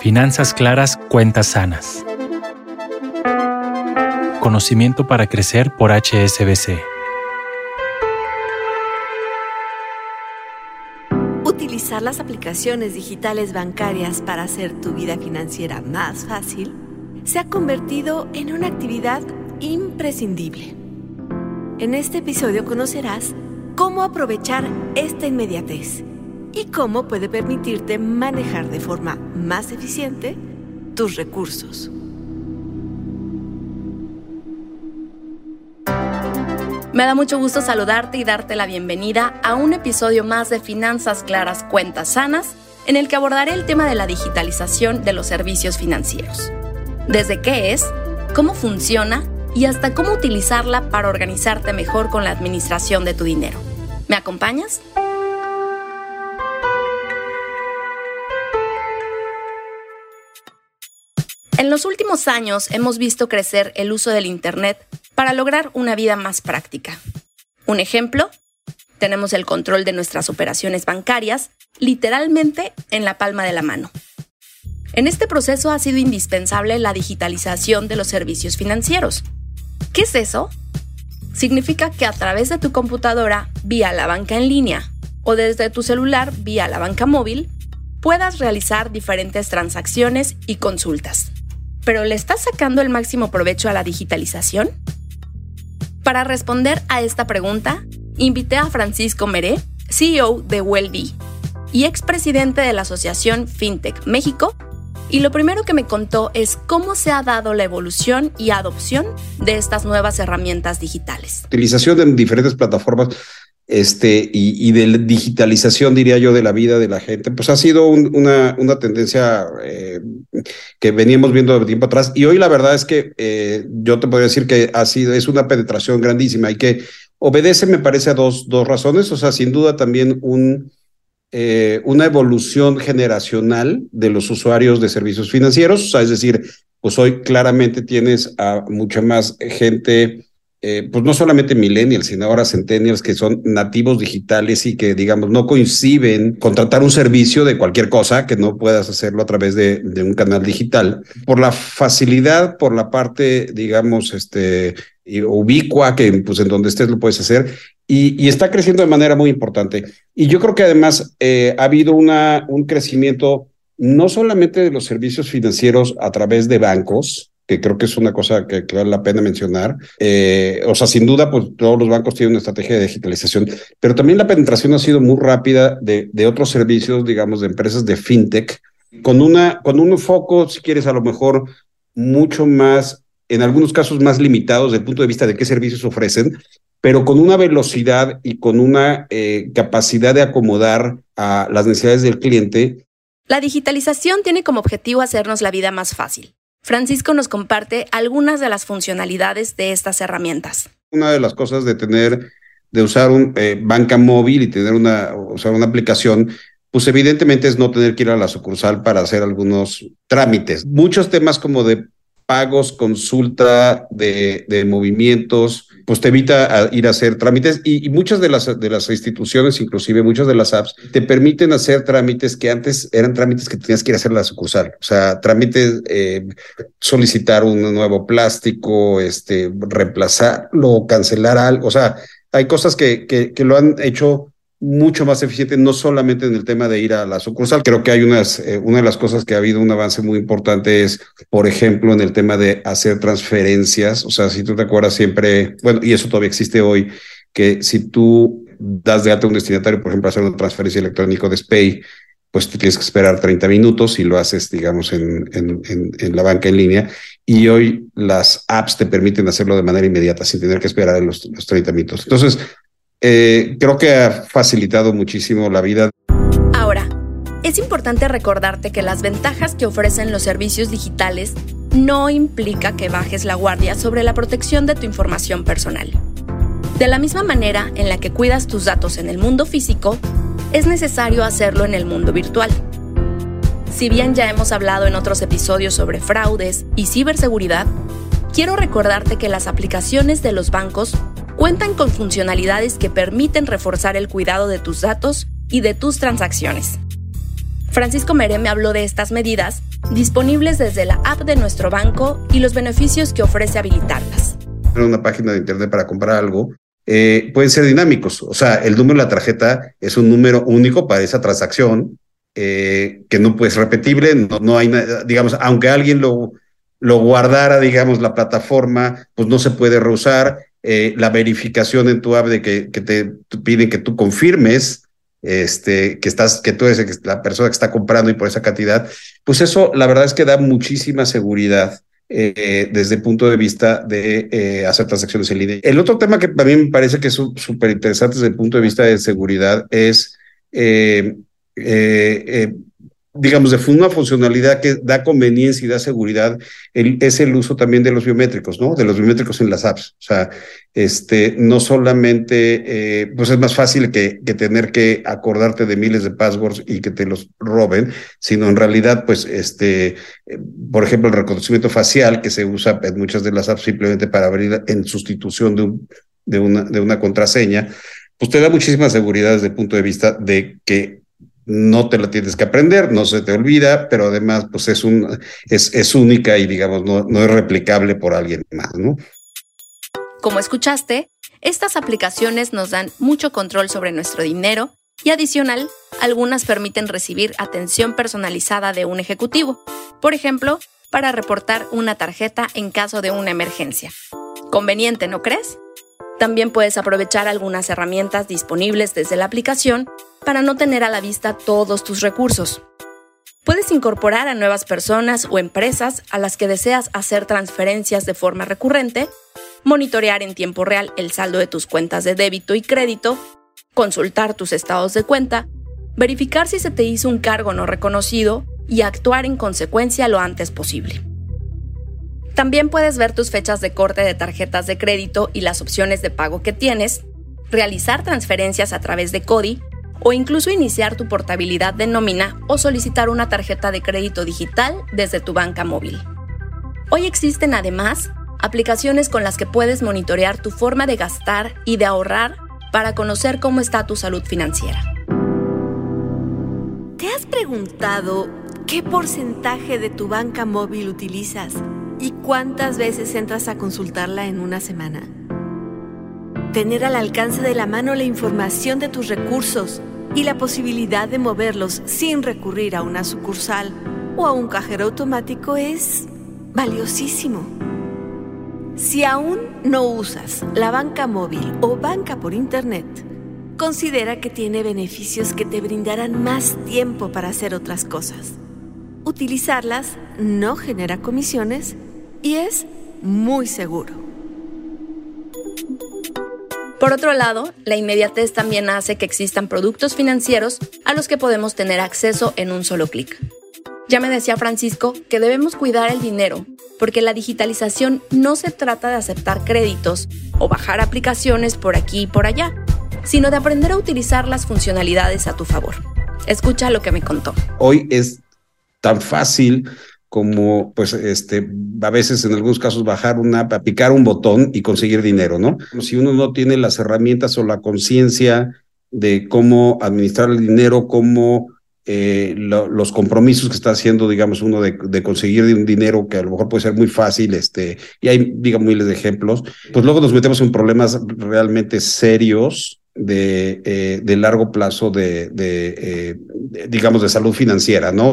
Finanzas claras, cuentas sanas. Conocimiento para crecer por HSBC. Utilizar las aplicaciones digitales bancarias para hacer tu vida financiera más fácil se ha convertido en una actividad imprescindible. En este episodio conocerás cómo aprovechar esta inmediatez y cómo puede permitirte manejar de forma más eficiente tus recursos. Me da mucho gusto saludarte y darte la bienvenida a un episodio más de Finanzas Claras, Cuentas Sanas, en el que abordaré el tema de la digitalización de los servicios financieros. Desde qué es, cómo funciona y hasta cómo utilizarla para organizarte mejor con la administración de tu dinero. ¿Me acompañas? En los últimos años hemos visto crecer el uso del Internet para lograr una vida más práctica. Un ejemplo, tenemos el control de nuestras operaciones bancarias literalmente en la palma de la mano. En este proceso ha sido indispensable la digitalización de los servicios financieros. ¿Qué es eso? Significa que a través de tu computadora, vía la banca en línea, o desde tu celular, vía la banca móvil, puedas realizar diferentes transacciones y consultas. ¿Pero le estás sacando el máximo provecho a la digitalización? Para responder a esta pregunta, invité a Francisco Meré, CEO de WellBe y expresidente de la Asociación FinTech México, y lo primero que me contó es cómo se ha dado la evolución y adopción de estas nuevas herramientas digitales. Utilización en diferentes plataformas este, y, y, de digitalización, diría yo, de la vida de la gente, pues ha sido una, una tendencia eh, que veníamos viendo de tiempo atrás. Y hoy la verdad es que eh, yo te podría decir que ha sido, es una penetración grandísima y que obedece, me parece, a dos, dos razones. O sea, sin duda también un, eh, una evolución generacional de los usuarios de servicios financieros. O sea, es decir, pues hoy claramente tienes a mucha más gente eh, pues no solamente millennials, sino ahora centennials que son nativos digitales y que, digamos, no coinciden contratar un servicio de cualquier cosa que no puedas hacerlo a través de, un canal digital. Por la facilidad, por la parte, digamos, este, ubicua, que pues en donde estés lo puedes hacer, y, y, está creciendo de manera muy importante. Y yo creo que además eh, ha habido una, un crecimiento no solamente de los servicios financieros a través de bancos, que creo que es una cosa que, vale la pena mencionar. Eh, o sea, sin duda, pues todos los bancos tienen una estrategia de digitalización, pero también la penetración ha sido muy rápida de, otros servicios, digamos, de empresas de fintech, con, una, con un foco, si quieres, a lo mejor mucho más, en algunos casos más limitados desde el punto de vista de qué servicios ofrecen, pero con una velocidad y con una eh, capacidad de acomodar a las necesidades del cliente. La digitalización tiene como objetivo hacernos la vida más fácil Francisco nos comparte algunas de las funcionalidades de estas herramientas. Una de las cosas de tener, de usar un eh, banca móvil y tener una, usar una aplicación, pues evidentemente es no tener que ir a la sucursal para hacer algunos trámites. Muchos temas como de pagos, consulta de, de movimientos, pues te evita ir a hacer trámites y, muchas de las, de las instituciones, inclusive muchas de las apps, te permiten hacer trámites que antes eran trámites que tenías que ir a hacer la sucursal. O sea, trámites, eh, solicitar un nuevo plástico, este, reemplazarlo, cancelar algo. O sea, hay cosas que, que lo han hecho mucho más eficiente, no solamente en el tema de ir a la sucursal. Creo que hay unas, eh, una de las cosas que ha habido un avance muy importante es, por ejemplo, en el tema de hacer transferencias. O sea, si tú te acuerdas siempre, bueno, y eso todavía existe hoy, que si tú das de alta a un destinatario, por ejemplo, hacer una transferencia electrónica de SPAY, pues tú tienes que esperar 30 minutos y lo haces, digamos, en, en, en, en, la banca en línea. Y hoy las apps te permiten hacerlo de manera inmediata, sin tener que esperar los, los 30 minutos. Entonces, eh, creo que ha facilitado muchísimo la vida. Ahora, es importante recordarte que las ventajas que ofrecen los servicios digitales no implica que bajes la guardia sobre la protección de tu información personal. De la misma manera en la que cuidas tus datos en el mundo físico, es necesario hacerlo en el mundo virtual. Si bien ya hemos hablado en otros episodios sobre fraudes y ciberseguridad, quiero recordarte que las aplicaciones de los bancos cuentan con funcionalidades que permiten reforzar el cuidado de tus datos y de tus transacciones. Francisco Meré me habló de estas medidas disponibles desde la app de nuestro banco y los beneficios que ofrece habilitarlas. Una página de internet para comprar algo, eh, pueden ser dinámicos. O sea, el número de la tarjeta es un número único para esa transacción eh, que no ser repetible, no hay, digamos, aunque alguien lo, lo guardara, digamos, la plataforma, pues no se puede reusar. Eh, la verificación en tu app de que, que te piden que tú confirmes este, que estás, que tú eres la persona que está comprando y por esa cantidad, pues eso la verdad es que da muchísima seguridad eh, desde el punto de vista de eh, hacer transacciones en línea. El otro tema que también me parece que es súper interesante desde el punto de vista de seguridad es eh, digamos, de una funcionalidad que da conveniencia y da seguridad, es el uso también de los biométricos, ¿no? De los biométricos en las apps. O sea, este, no solamente, eh, pues es más fácil que, que, tener que acordarte de miles de passwords y que te los roben, sino en realidad, pues, este, eh, por ejemplo, el reconocimiento facial que se usa en muchas de las apps simplemente para abrir en sustitución de, un, de, una, de una contraseña, pues te da muchísima seguridad desde el punto de vista de que no te la tienes que aprender, no se te olvida, pero además pues es, un, es, es única y digamos no, no es replicable por alguien más, ¿no? Como escuchaste, estas aplicaciones nos dan mucho control sobre nuestro dinero y adicional, algunas permiten recibir atención personalizada de un ejecutivo, por ejemplo, para reportar una tarjeta en caso de una emergencia. Conveniente, ¿no crees? También puedes aprovechar algunas herramientas disponibles desde la aplicación para no tener a la vista todos tus recursos. Puedes incorporar a nuevas personas o empresas a las que deseas hacer transferencias de forma recurrente, monitorear en tiempo real el saldo de tus cuentas de débito y crédito, consultar tus estados de cuenta, verificar si se te hizo un cargo no reconocido y actuar en consecuencia lo antes posible. También puedes ver tus fechas de corte de tarjetas de crédito y las opciones de pago que tienes, realizar transferencias a través de CODI o incluso iniciar tu portabilidad de nómina o solicitar una tarjeta de crédito digital desde tu banca móvil. Hoy existen además aplicaciones con las que puedes monitorear tu forma de gastar y de ahorrar para conocer cómo está tu salud financiera. ¿Te has preguntado qué porcentaje de tu banca móvil utilizas? ¿Y cuántas veces entras a consultarla en una semana? Tener al alcance de la mano la información de tus recursos y la posibilidad de moverlos sin recurrir a una sucursal o a un cajero automático es valiosísimo. Si aún no usas la banca móvil o banca por Internet, considera que tiene beneficios que te brindarán más tiempo para hacer otras cosas. Utilizarlas no genera comisiones y es muy seguro. Por otro lado, la inmediatez también hace que existan productos financieros a los que podemos tener acceso en un solo clic. Ya me decía Francisco que debemos cuidar el dinero, porque la digitalización no se trata de aceptar créditos o bajar aplicaciones por aquí y por allá, sino de aprender a utilizar las funcionalidades a tu favor. Escucha lo que me contó. Hoy es tan fácil como pues este a veces en algunos casos bajar una picar un botón y conseguir dinero, ¿no? Si uno no tiene las herramientas o la conciencia de cómo administrar el dinero, cómo eh, los compromisos que está haciendo, digamos, uno de, de, conseguir un dinero que a lo mejor puede ser muy fácil, este, y hay, digamos, miles de ejemplos, pues luego nos metemos en problemas realmente serios de, eh, de largo plazo de, de eh, digamos, de salud financiera, ¿no?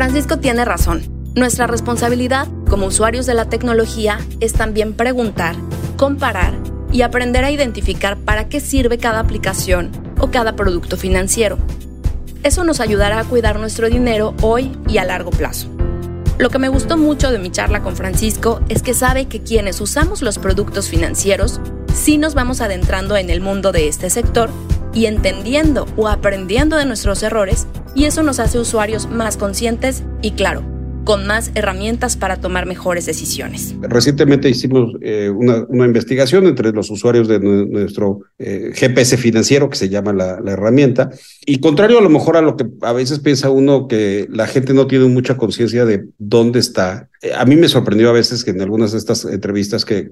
Francisco tiene razón. Nuestra responsabilidad como usuarios de la tecnología es también preguntar, comparar y aprender a identificar para qué sirve cada aplicación o cada producto financiero. Eso nos ayudará a cuidar nuestro dinero hoy y a largo plazo. Lo que me gustó mucho de mi charla con Francisco es que sabe que quienes usamos los productos financieros sí nos vamos adentrando en el mundo de este sector y entendiendo o aprendiendo de nuestros errores y eso nos hace usuarios más conscientes y claro, con más herramientas para tomar mejores decisiones. Recientemente hicimos eh, una, una, investigación entre los usuarios de nuestro eh, GPS financiero, que se llama la, la, herramienta, y contrario a lo mejor a lo que a veces piensa uno que la gente no tiene mucha conciencia de dónde está eh, a mí me sorprendió a veces que en algunas de estas entrevistas que,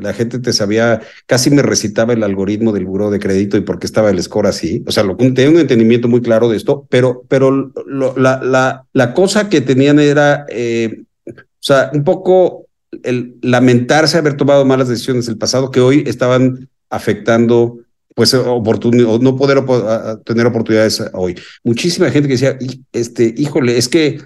la gente te sabía, casi me recitaba el algoritmo del buró de crédito y por qué estaba el score así. O sea, lo, tenía un entendimiento muy claro de esto, pero, pero la, la, la, cosa que tenían era, eh, o sea, un poco el lamentarse haber tomado malas decisiones del pasado que hoy estaban afectando pues oportunidad, no poder tener oportunidades hoy. Muchísima gente que decía, este, híjole, es que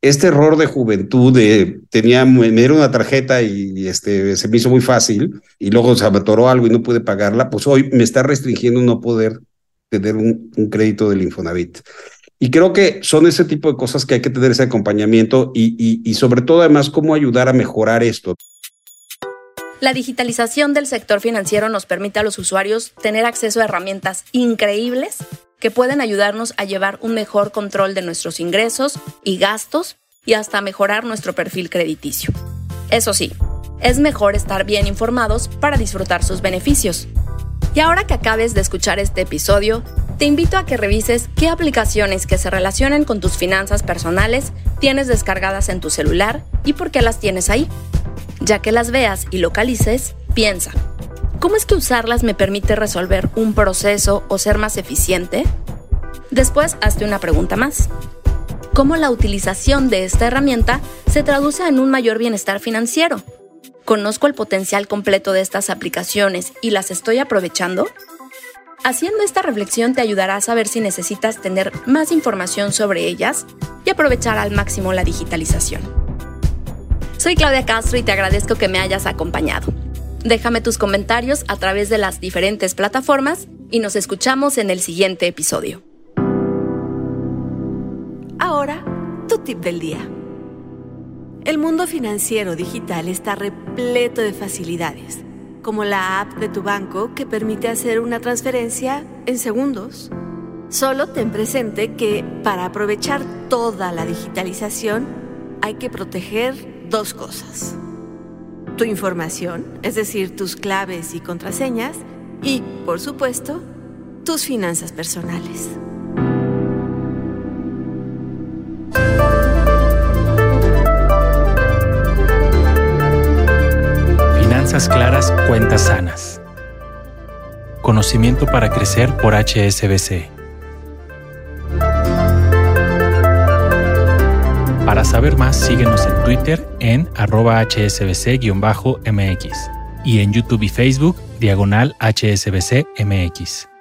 este error de juventud de tenía me dieron una tarjeta y este se me hizo muy fácil y luego se me algo y no pude pagarla, pues hoy me está restringiendo no poder tener un, crédito del Infonavit. Y creo que son ese tipo de cosas que hay que tener ese acompañamiento y, y sobre todo además cómo ayudar a mejorar esto. La digitalización del sector financiero nos permite a los usuarios tener acceso a herramientas increíbles que pueden ayudarnos a llevar un mejor control de nuestros ingresos y gastos y hasta mejorar nuestro perfil crediticio. Eso sí, es mejor estar bien informados para disfrutar sus beneficios. Y ahora que acabes de escuchar este episodio, te invito a que revises qué aplicaciones que se relacionen con tus finanzas personales tienes descargadas en tu celular y por qué las tienes ahí. Ya que las veas y localices, piensa, ¿Cómo es que usarlas me permite resolver un proceso o ser más eficiente? Después, hazte una pregunta más. ¿Cómo la utilización de esta herramienta se traduce en un mayor bienestar financiero? ¿Conozco el potencial completo de estas aplicaciones y las estoy aprovechando? Haciendo esta reflexión te ayudará a saber si necesitas tener más información sobre ellas y aprovechar al máximo la digitalización. Soy Claudia Castro y te agradezco que me hayas acompañado. Déjame tus comentarios a través de las diferentes plataformas y nos escuchamos en el siguiente episodio. Ahora, tu tip del día. El mundo financiero digital está repleto de facilidades, como la app de tu banco que permite hacer una transferencia en segundos. Solo ten presente que para aprovechar toda la digitalización hay que proteger dos cosas tu información, es decir, tus claves y contraseñas, y, por supuesto, tus finanzas personales. Claras, cuentas sanas. Conocimiento para crecer por HSBC. Para saber más, síguenos en Twitter en arroba hsbc-mx y en YouTube y Facebook diagonal hsbc-mx.